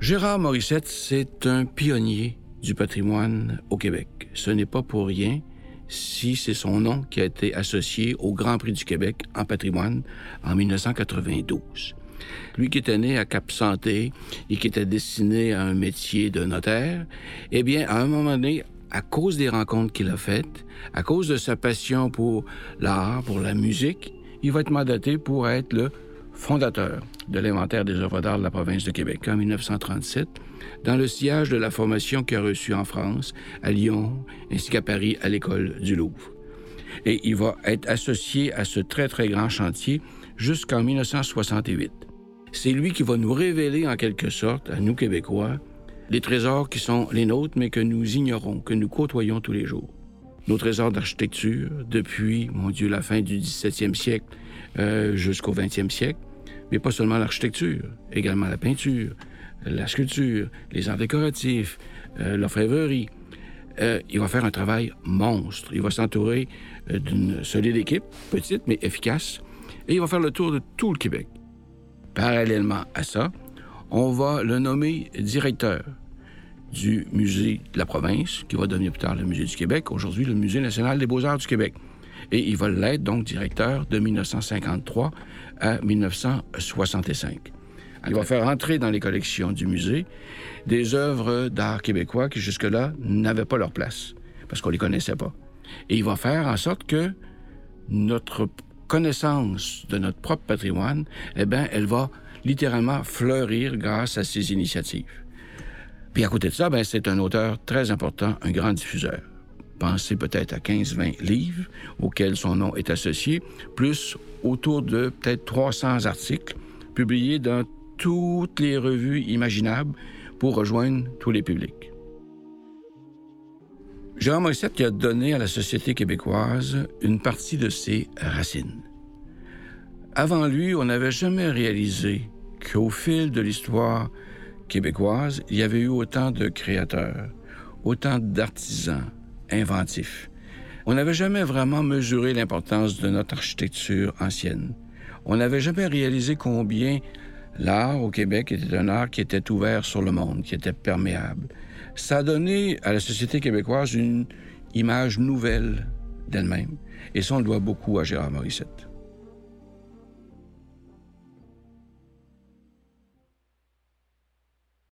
Gérard Morissette, c'est un pionnier du patrimoine au Québec. Ce n'est pas pour rien si c'est son nom qui a été associé au Grand Prix du Québec en patrimoine en 1992. Lui qui était né à Cap-Santé et qui était destiné à un métier de notaire, eh bien, à un moment donné, à cause des rencontres qu'il a faites, à cause de sa passion pour l'art, pour la musique, il va être mandaté pour être le fondateur de l'inventaire des œuvres d'art de la province de Québec en 1937, dans le sillage de la formation qu'il a reçue en France, à Lyon, ainsi qu'à Paris, à l'école du Louvre. Et il va être associé à ce très, très grand chantier jusqu'en 1968. C'est lui qui va nous révéler en quelque sorte, à nous Québécois, les trésors qui sont les nôtres, mais que nous ignorons, que nous côtoyons tous les jours. Nos trésors d'architecture, depuis, mon Dieu, la fin du 17e siècle euh, jusqu'au 20e siècle, mais pas seulement l'architecture, également la peinture, la sculpture, les arts décoratifs, euh, l'orfèvrerie. Euh, il va faire un travail monstre. Il va s'entourer euh, d'une solide équipe, petite mais efficace, et il va faire le tour de tout le Québec. Parallèlement à ça, on va le nommer directeur du musée de la province, qui va devenir plus tard le musée du Québec, aujourd'hui le musée national des beaux-arts du Québec. Et il va l'être donc directeur de 1953 à 1965. Il va faire entrer dans les collections du musée des œuvres d'art québécois qui jusque-là n'avaient pas leur place, parce qu'on les connaissait pas. Et il va faire en sorte que notre connaissance de notre propre patrimoine, eh bien, elle va littéralement fleurir grâce à ces initiatives. Puis à côté de ça, ben, c'est un auteur très important, un grand diffuseur. Pensez peut-être à 15-20 livres auxquels son nom est associé, plus autour de peut-être 300 articles publiés dans toutes les revues imaginables pour rejoindre tous les publics. Jean Morissette qui a donné à la société québécoise une partie de ses racines. Avant lui, on n'avait jamais réalisé qu'au fil de l'histoire québécoise, il y avait eu autant de créateurs, autant d'artisans inventifs. On n'avait jamais vraiment mesuré l'importance de notre architecture ancienne. On n'avait jamais réalisé combien l'art au Québec était un art qui était ouvert sur le monde, qui était perméable. Ça a donné à la société québécoise une image nouvelle d'elle-même. Et ça, on le doit beaucoup à Gérard Morissette.